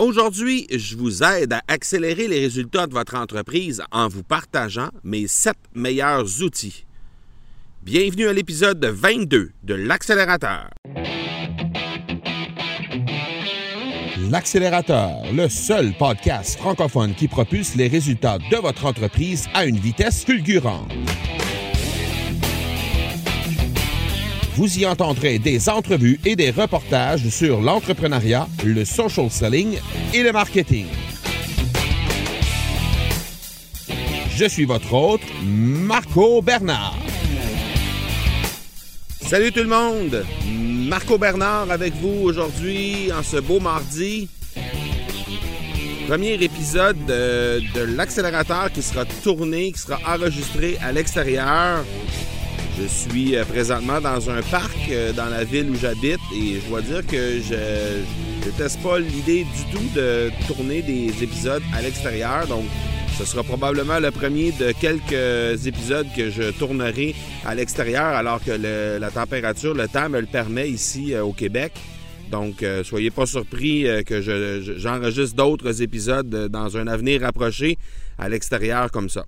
Aujourd'hui, je vous aide à accélérer les résultats de votre entreprise en vous partageant mes 7 meilleurs outils. Bienvenue à l'épisode 22 de l'accélérateur. L'accélérateur, le seul podcast francophone qui propulse les résultats de votre entreprise à une vitesse fulgurante. Vous y entendrez des entrevues et des reportages sur l'entrepreneuriat, le social selling et le marketing. Je suis votre hôte, Marco Bernard. Salut tout le monde! Marco Bernard avec vous aujourd'hui en ce beau mardi. Premier épisode de, de l'accélérateur qui sera tourné, qui sera enregistré à l'extérieur. Je suis euh, présentement dans un parc euh, dans la ville où j'habite et je dois dire que je ne pas l'idée du tout de tourner des épisodes à l'extérieur. Donc, ce sera probablement le premier de quelques épisodes que je tournerai à l'extérieur alors que la température, le temps me le permet ici euh, au Québec. Donc, euh, soyez pas surpris que je- je- j'enregistre d'autres épisodes dans un avenir rapproché à l'extérieur comme ça.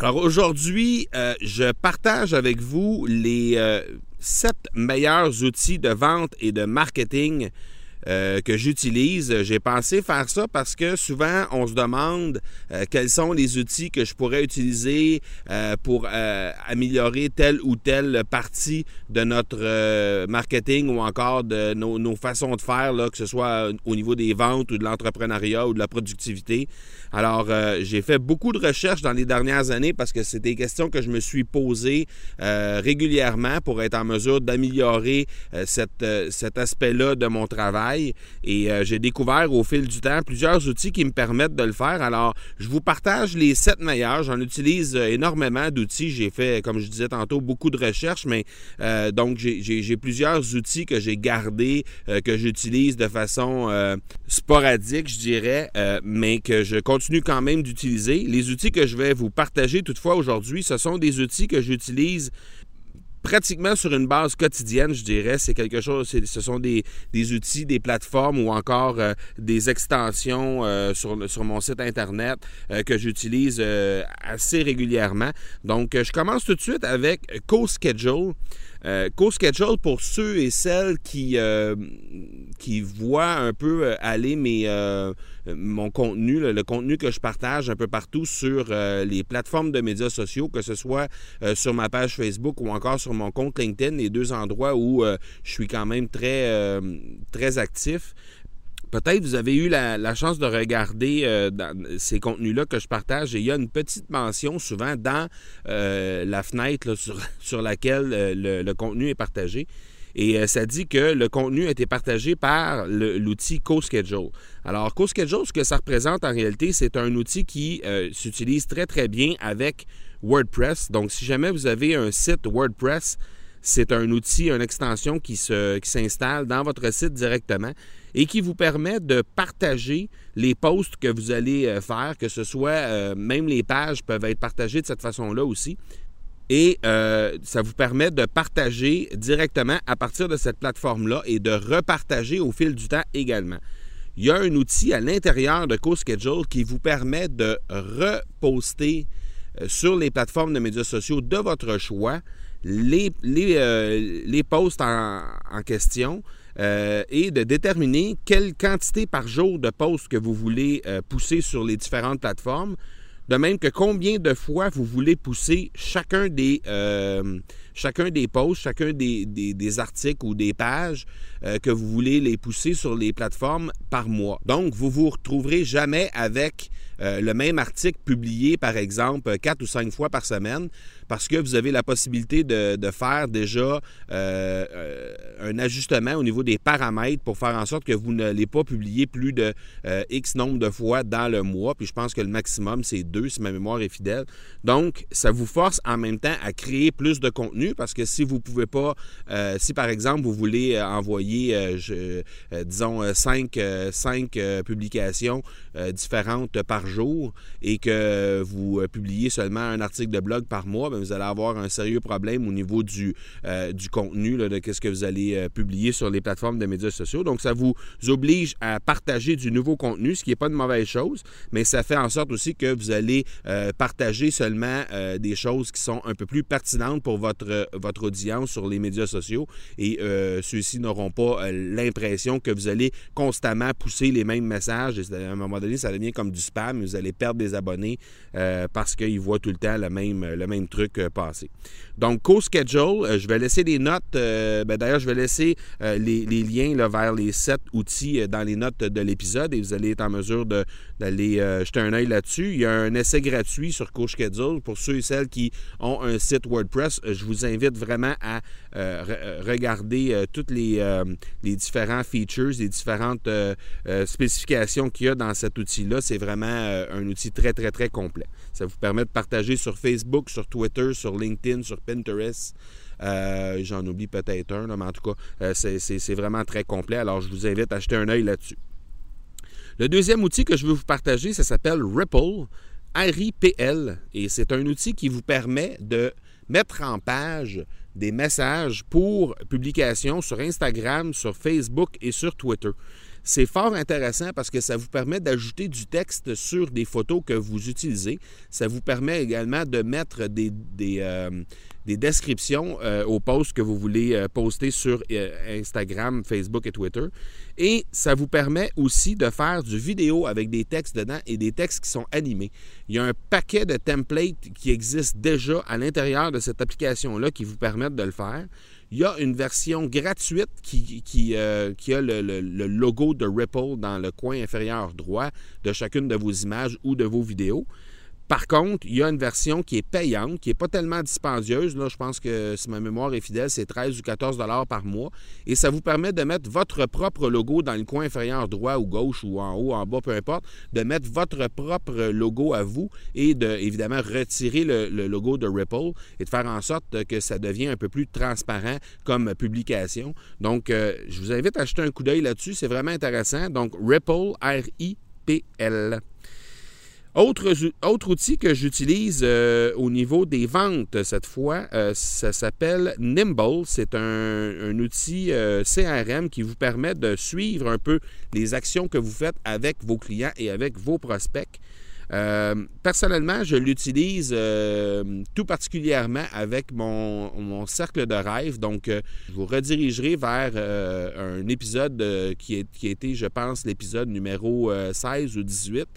Alors aujourd'hui, euh, je partage avec vous les euh, sept meilleurs outils de vente et de marketing euh, que j'utilise. J'ai pensé faire ça parce que souvent on se demande euh, quels sont les outils que je pourrais utiliser euh, pour améliorer telle ou telle partie de notre marketing ou encore de nos, façons de faire, là, que ce soit au niveau des ventes ou de l'entrepreneuriat ou de la productivité. Alors, j'ai fait beaucoup de recherches dans les dernières années parce que c'est des questions que je me suis posées régulièrement pour être en mesure d'améliorer euh, cet aspect-là de mon travail. Et euh, j'ai découvert au fil du temps plusieurs outils qui me permettent de le faire. Alors, je vous partage les sept meilleurs. J'en utilise euh, énormément d'outils. J'ai fait, comme je disais tantôt, beaucoup de recherches, mais euh, donc j'ai- plusieurs outils que j'ai gardés, que j'utilise de façon sporadique, je dirais, mais que je continue quand même d'utiliser. Les outils que je vais vous partager toutefois aujourd'hui, ce sont des outils que j'utilise pratiquement sur une base quotidienne, je dirais. C'est quelque chose, ce sont des, outils, des plateformes ou encore euh, des extensions euh, sur, sur mon site Internet euh, que j'utilise assez régulièrement. Donc, je commence tout de suite avec CoSchedule. Euh, CoSchedule, pour ceux et celles qui, euh, voient un peu euh, aller mes, mon contenu, le, le contenu que je partage un peu partout sur les plateformes de médias sociaux, que ce soit sur ma page Facebook ou encore sur mon compte LinkedIn, les deux endroits où je suis quand même très, très actif. Peut-être vous avez eu la, chance de regarder euh, ces contenus-là que je partage et il y a une petite mention souvent dans euh, la fenêtre là, sur, sur laquelle euh, le, le contenu est partagé. Et ça dit que le contenu a été partagé par l'outil CoSchedule. Alors, CoSchedule, ce que ça représente en réalité, c'est un outil qui s'utilise très, très bien avec WordPress. Donc, si jamais vous avez un site WordPress, c'est un outil, une extension qui s'installe dans votre site directement et qui vous permet de partager les posts que vous allez euh, faire, que ce soit euh, même les pages peuvent être partagées de cette façon-là aussi. Et euh, ça vous permet de partager directement à partir de cette plateforme-là et de repartager au fil du temps également. Il y a un outil à l'intérieur de CoSchedule qui vous permet de reposter sur les plateformes de médias sociaux de votre choix les, les, posts en question euh, et de déterminer quelle quantité par jour de posts que vous voulez euh, pousser sur les différentes plateformes. De même que combien de fois vous voulez pousser chacun des, euh, chacun des posts, chacun des, des, articles ou des pages que vous voulez les pousser sur les plateformes par mois. Donc, vous vous retrouverez jamais avec le même article publié, par exemple, quatre ou cinq fois par semaine parce que vous avez la possibilité de, faire déjà euh, euh, un ajustement au niveau des paramètres pour faire en sorte que vous ne l'ayez pas publié plus de euh, X nombre de fois dans le mois. Puis je pense que le maximum, c'est deux, si ma mémoire est fidèle. Donc, ça vous force en même temps à créer plus de contenu parce que si vous pouvez pas, si par exemple, vous voulez envoyer, disons, cinq, cinq publications différentes par jour et que vous publiez seulement un article de blog par mois, ben, vous allez avoir un sérieux problème au niveau du, euh, du contenu, de ce que vous allez euh, publier sur les plateformes de médias sociaux. Donc, ça vous oblige à partager du nouveau contenu, ce qui n'est pas une mauvaise chose, mais ça fait en sorte aussi que vous allez euh, partager seulement des choses qui sont un peu plus pertinentes pour votre, votre audience sur les médias sociaux et ceux-ci n'auront pas l'impression que vous allez constamment pousser les mêmes messages. Et à un moment donné, ça devient comme du spam. Vous allez perdre des abonnés parce qu'ils voient tout le temps le même, le même truc euh, passé. Donc, co-schedule, euh, je vais laisser les notes. Euh, ben, d'ailleurs, je vais laisser les, liens vers les sept outils dans les notes de l'épisode et vous allez être en mesure d'aller jeter un œil là-dessus. Il y a un essai gratuit sur CoSchedule pour ceux et celles qui ont un site WordPress. Je vous invite vraiment à regarder toutes les, les, différents features, les différentes spécifications qu'il y a dans cet outil-là. C'est vraiment un outil très, très, très complet. Ça vous permet de partager sur Facebook, sur Twitter, sur LinkedIn, sur Pinterest. Euh, j'en oublie peut-être un, mais en tout cas, euh, c'est vraiment très complet. Alors, je vous invite à acheter un œil là-dessus. Le deuxième outil que je veux vous partager, ça s'appelle Ripple, R-I-P-L, et c'est un outil qui vous permet de mettre en page des messages pour publication sur Instagram, sur Facebook et sur Twitter. C'est fort intéressant parce que ça vous permet d'ajouter du texte sur des photos que vous utilisez. Ça vous permet également de mettre des, euh, descriptions euh, aux posts que vous voulez euh, poster sur Instagram, Facebook et Twitter. Et ça vous permet aussi de faire du vidéo avec des textes dedans et des textes qui sont animés. Il y a un paquet de templates qui existent déjà à l'intérieur de cette application-là qui vous permettent de le faire. Il y a une version gratuite qui, euh, a le, logo de Ripple dans le coin inférieur droit de chacune de vos images ou de vos vidéos. Par contre, il y a une version qui est payante, qui n'est pas tellement dispendieuse. Là, je pense que si ma mémoire est fidèle, c'est 13 ou 14 dollars par mois. Et ça vous permet de mettre votre propre logo dans le coin inférieur droit ou gauche ou en haut, en bas, peu importe, de mettre votre propre logo à vous et de, évidemment, retirer le, logo de Ripple et de faire en sorte que ça devienne un peu plus transparent comme publication. Donc, euh, je vous invite à jeter un coup d'œil là-dessus. C'est vraiment intéressant. Donc, Ripple, R-I-P-L. Autre, outil que j'utilise euh, au niveau des ventes cette fois, euh, ça s'appelle Nimble. C'est un, outil euh, CRM qui vous permet de suivre un peu les actions que vous faites avec vos clients et avec vos prospects. personnellement, je l'utilise tout particulièrement avec mon, cercle de rêve. Donc, je vous redirigerai vers un épisode qui, qui a été, je pense, l'épisode numéro 16 ou 18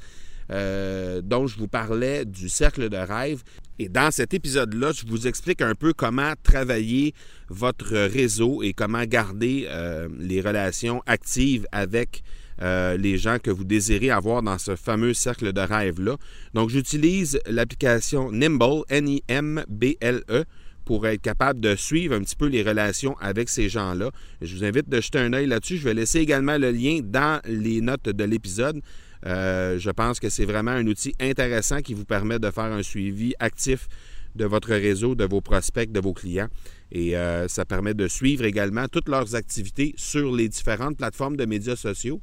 euh, dont je vous parlais du cercle de rêve. Et dans cet épisode-là, je vous explique un peu comment travailler votre réseau et comment garder euh, les relations actives avec euh, les gens que vous désirez avoir dans ce fameux cercle de rêve-là. Donc, j'utilise l'application Nimble, N-I-M-B-L-E, pour être capable de suivre un petit peu les relations avec ces gens-là. Je vous invite de jeter un œil là-dessus. Je vais laisser également le lien dans les notes de l'épisode. Euh, je pense que c'est vraiment un outil intéressant qui vous permet de faire un suivi actif de votre réseau, de vos prospects, de vos clients. Et euh, ça permet de suivre également toutes leurs activités sur les différentes plateformes de médias sociaux.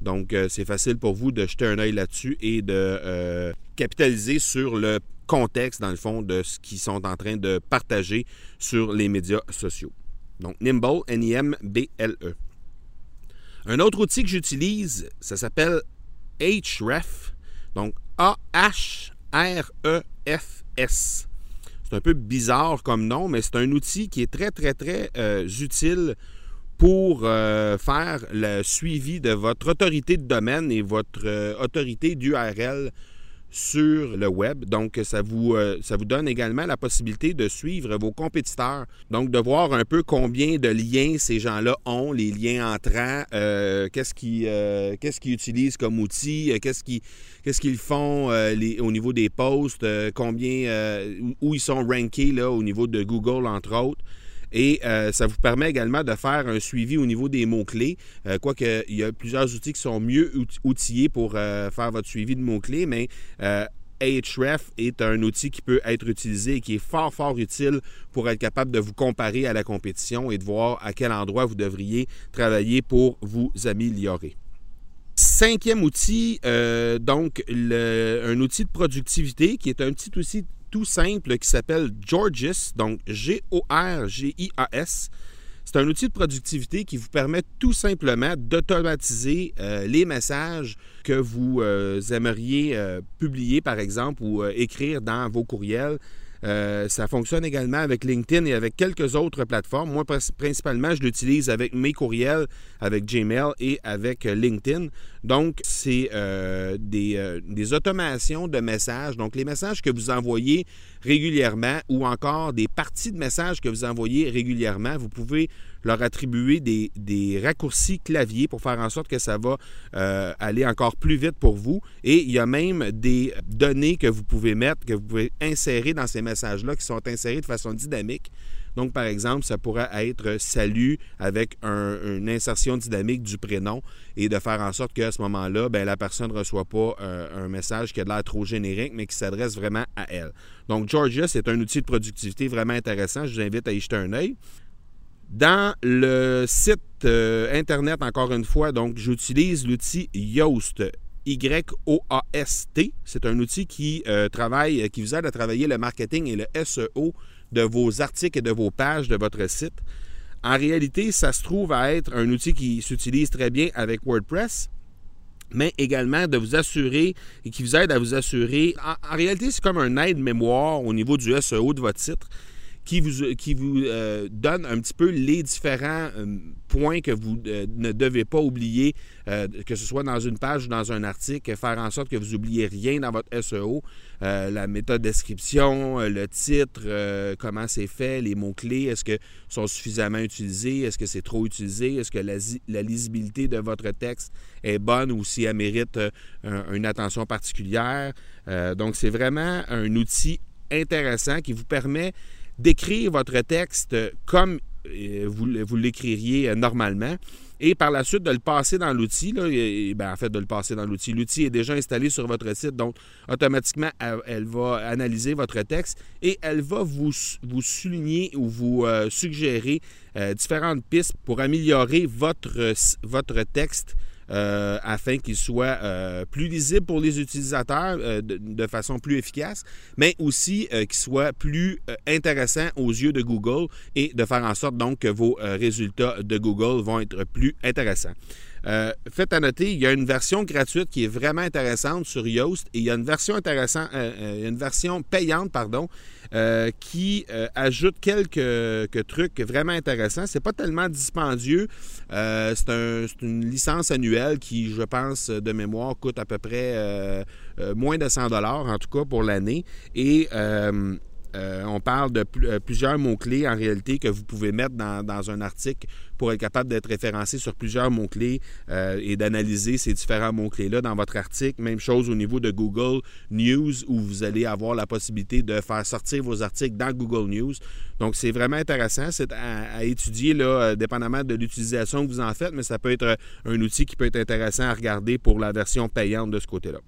Donc, euh, c'est facile pour vous de jeter un œil là-dessus et de capitaliser sur le contexte, dans le fond, de ce qu'ils sont en train de partager sur les médias sociaux. Donc, Nimble, N-I-M-B-L-E. Un autre outil que j'utilise, ça s'appelle Href. Donc, A-H-R-E-F-S. C'est un peu bizarre comme nom, mais c'est un outil qui est très, très, très euh, utile pour euh, faire le suivi de votre autorité de domaine et votre euh, autorité d'URL sur le web. Donc, ça vous, euh, ça vous donne également la possibilité de suivre vos compétiteurs. Donc, de voir un peu combien de liens ces gens-là ont, les liens entrants, euh, qu'est-ce qu'ils euh, qu'est-ce qu'ils utilisent comme outil, qu'est-ce qu'ils font au niveau des posts, combien, où ils sont rankés là, au niveau de Google, entre autres. Et euh, ça vous permet également de faire un suivi au niveau des mots-clés. Euh, quoique, il y a plusieurs outils qui sont mieux outillés pour euh, faire votre suivi de mots-clés, mais Ahref est un outil qui peut être utilisé et qui est fort, fort utile pour être capable de vous comparer à la compétition et de voir à quel endroit vous devriez travailler pour vous améliorer. Cinquième outil, donc un outil de productivité qui est un petit outil tout simple qui s'appelle Georgis, donc G-O-R-G-I-A-S. C'est un outil de productivité qui vous permet tout simplement d'automatiser euh, les messages que vous euh, aimeriez euh, publier, par exemple, ou écrire dans vos courriels ça fonctionne également avec LinkedIn et avec quelques autres plateformes. Moi, principalement, je l'utilise avec mes courriels, avec Gmail et avec LinkedIn. Donc, c'est euh, des, des, automations de messages. Donc, les messages que vous envoyez régulièrement ou encore des parties de messages que vous envoyez régulièrement, vous pouvez leur attribuer des, raccourcis clavier pour faire en sorte que ça va euh, aller encore plus vite pour vous. Et il y a même des données que vous pouvez mettre, que vous pouvez insérer dans ces messages-là, qui sont insérés de façon dynamique. Donc, par exemple, ça pourrait être salut avec une insertion dynamique du prénom et de faire en sorte qu'à ce moment-là, ben, la personne ne reçoit pas euh, un message qui a l'air trop générique, mais qui s'adresse vraiment à elle. Donc, Georgia, c'est un outil de productivité vraiment intéressant. Je vous invite à y jeter un œil. Dans le site euh, Internet, encore une fois, donc j'utilise l'outil Yoast. Y-O-A-S-T. C'est un outil qui euh, travaille, qui vous aide à travailler le marketing et le SEO de vos articles et de vos pages de votre site. En réalité, ça se trouve à être un outil qui s'utilise très bien avec WordPress, mais également de vous assurer et qui vous aide à vous assurer. En, réalité, c'est comme un aide-mémoire au niveau du SEO de votre site qui vous, qui vous euh, donne un petit peu les différents euh, points que vous euh, ne devez pas oublier, que ce soit dans une page ou dans un article, faire en sorte que vous n'oubliez rien dans votre SEO, la méthode description, le titre, comment c'est fait, les mots-clés, est-ce que sont suffisamment utilisés, est-ce que c'est trop utilisé, est-ce que la, lisibilité de votre texte est bonne ou si elle mérite une attention particulière. donc, c'est vraiment un outil intéressant qui vous permet d'écrire votre texte comme euh, vous, l'écririez euh, normalement et par la suite de le passer dans l'outil. L'outil. Est déjà installé sur votre site, donc automatiquement, elle, va analyser votre texte et elle va vous, souligner ou vous euh, suggérer différentes pistes pour améliorer votre texte euh, afin qu'il soit euh, plus lisible pour les utilisateurs euh, de, façon plus efficace, mais aussi qu'il soit plus intéressant aux yeux de Google et de faire en sorte donc que vos résultats de Google vont être plus intéressants. Faites à noter, il y a une version gratuite qui est vraiment intéressante sur Yoast et il y a une version intéressante, une version payante, pardon, euh, qui euh, ajoute quelques, trucs vraiment intéressants. C'est pas tellement dispendieux. Euh, c'est une licence annuelle qui, je pense, de mémoire, coûte à peu près moins de 100 dollars, en tout cas pour l'année. Euh, on parle de euh, plusieurs mots-clés en réalité que vous pouvez mettre dans, un article pour être capable d'être référencé sur plusieurs mots-clés euh, et d'analyser ces différents mots-clés-là dans votre article. Même chose au niveau de Google News où vous allez avoir la possibilité de faire sortir vos articles dans Google News. Donc, c'est vraiment intéressant. C'est à, étudier, là, dépendamment de l'utilisation que vous en faites, mais ça peut être un outil qui peut être intéressant à regarder pour la version payante de ce côté-là.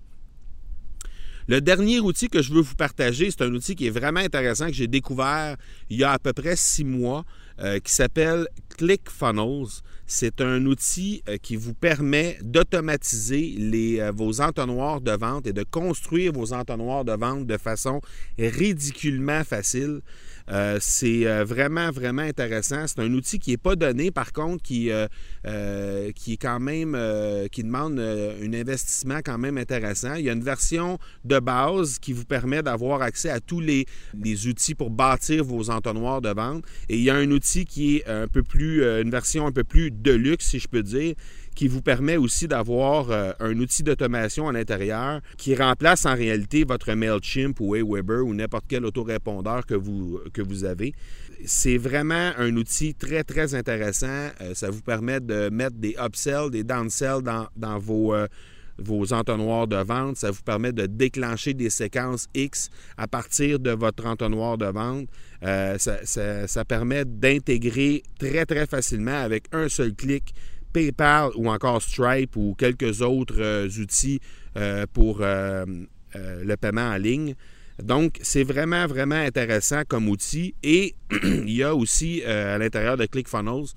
Le dernier outil que je veux vous partager, c'est un outil qui est vraiment intéressant que j'ai découvert il y a à peu près six mois, euh, qui s'appelle ClickFunnels. C'est un outil euh, qui vous permet d'automatiser euh, vos entonnoirs de vente et de construire vos entonnoirs de vente de façon ridiculement facile. Euh, c'est euh, vraiment, vraiment intéressant. C'est un outil qui n'est pas donné, par contre, qui, euh, est quand même, qui demande un investissement quand même intéressant. Il y a une version de base qui vous permet d'avoir accès à tous les, les, outils pour bâtir vos entonnoirs de vente. Et il y a un outil qui est un peu plus, une version un peu plus de luxe, si je peux dire, qui vous permet aussi d'avoir euh, un outil d'automation à l'intérieur qui remplace en réalité votre MailChimp ou Aweber ou n'importe quel autorépondeur que vous, que vous avez. C'est vraiment un outil très, très intéressant. Euh, ça vous permet de mettre des upsells, des downsells dans, dans vos... Euh, vos entonnoirs de vente. Ça vous permet de déclencher des séquences X à partir de votre entonnoir de vente. ça, ça, permet d'intégrer très, très facilement avec un seul clic PayPal ou encore Stripe ou quelques autres euh, outils euh, pour euh, le paiement en ligne. Donc, c'est vraiment, vraiment intéressant comme outil. Et il y a aussi à l'intérieur de ClickFunnels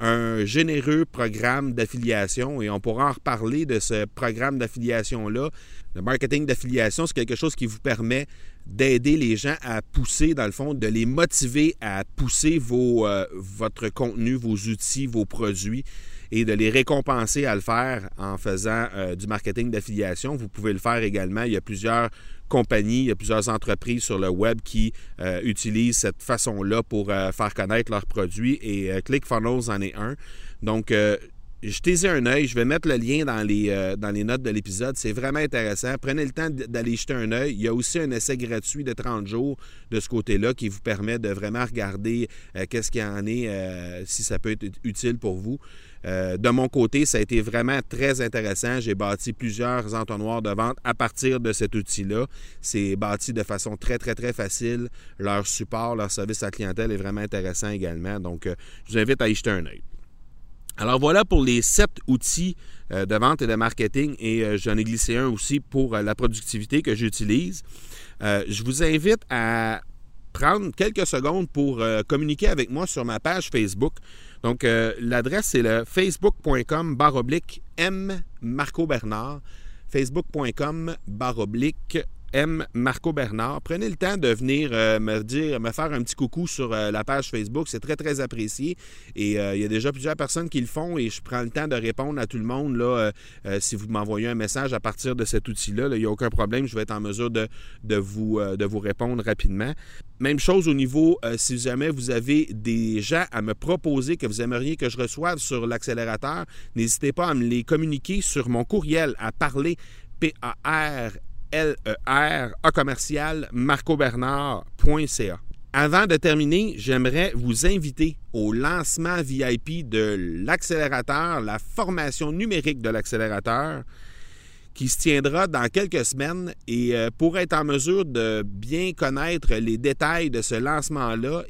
un généreux programme d'affiliation et on pourra en reparler de ce programme d'affiliation-là. Le marketing d'affiliation, c'est quelque chose qui vous permet d'aider les gens à pousser, dans le fond, de les motiver à pousser vos, votre contenu, vos outils, vos produits et de les récompenser à le faire en faisant euh, du marketing d'affiliation. Vous pouvez le faire également. Il y a plusieurs compagnies, il y a plusieurs entreprises sur le web qui euh, utilisent cette façon-là pour euh, faire connaître leurs produits et ClickFunnels en est un. Donc, jetez-y un œil. Je vais mettre le lien dans les, dans les notes de l'épisode. C'est vraiment intéressant. Prenez le temps d'aller jeter un œil. Il y a aussi un essai gratuit de 30 jours de ce côté-là qui vous permet de vraiment regarder qu'est-ce qu'il y en est, si ça peut être utile pour vous. Euh, de mon côté, ça a été vraiment très intéressant. J'ai bâti plusieurs entonnoirs de vente à partir de cet outil-là. C'est bâti de façon très, très, très facile. Leur support, leur service à clientèle est vraiment intéressant également. Donc, euh, je vous invite à y jeter un œil. Alors voilà pour les sept outils euh, de vente et de marketing et j'en ai glissé un aussi pour la productivité que j'utilise. je vous invite à prendre quelques secondes pour communiquer avec moi sur ma page Facebook. Donc, euh, l'adresse, c'est le facebook.com baroblique M Marco Bernard. Facebook.com baroblique M. Marco Bernard. Prenez le temps de venir euh, me dire, me faire un petit coucou sur euh, la page Facebook. C'est très, très apprécié. Et il y a déjà plusieurs personnes qui le font et je prends le temps de répondre à tout le monde. Si vous m'envoyez un message à partir de cet outil-là, il n'y a aucun problème. Je vais être en mesure de, vous, de vous répondre rapidement. Même chose au niveau, euh, si jamais vous avez des gens à me proposer que vous aimeriez que je reçoive sur l'accélérateur, n'hésitez pas à me les communiquer sur mon courriel à parler, P-A-R-L-E-R, A commercial, marcobernard.ca. Avant de terminer, j'aimerais vous inviter au lancement VIP de l'accélérateur, la formation numérique de l'accélérateur qui se tiendra dans quelques semaines. Et euh, pour être en mesure de bien connaître les détails de ce lancement-là,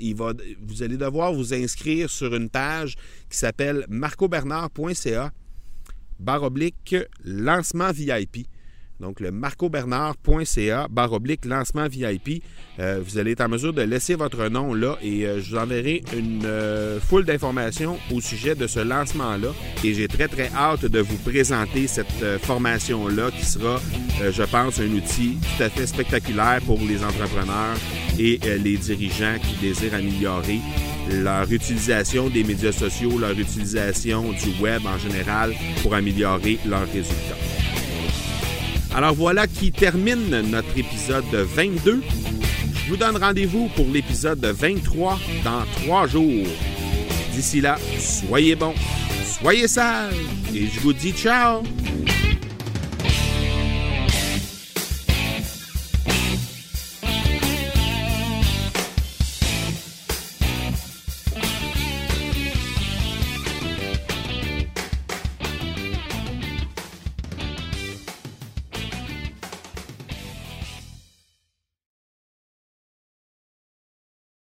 vous allez devoir vous inscrire sur une page qui s'appelle marcobernard.ca barre oblique lancement VIP. Donc, le marcobernard.ca, barre oblique, lancement VIP. Euh, vous allez être en mesure de laisser votre nom là et euh, je vous enverrai une euh, foule d'informations au sujet de ce lancement-là. Et j'ai très, très hâte de vous présenter cette formation-là qui sera, je pense, un outil tout à fait spectaculaire pour les entrepreneurs et les dirigeants qui désirent améliorer leur utilisation des médias sociaux, leur utilisation du web en général pour améliorer leurs résultats. Alors voilà qui termine notre épisode 22. Je vous donne rendez-vous pour l'épisode 23 dans trois jours. D'ici là, soyez bons, soyez sages et je vous dis ciao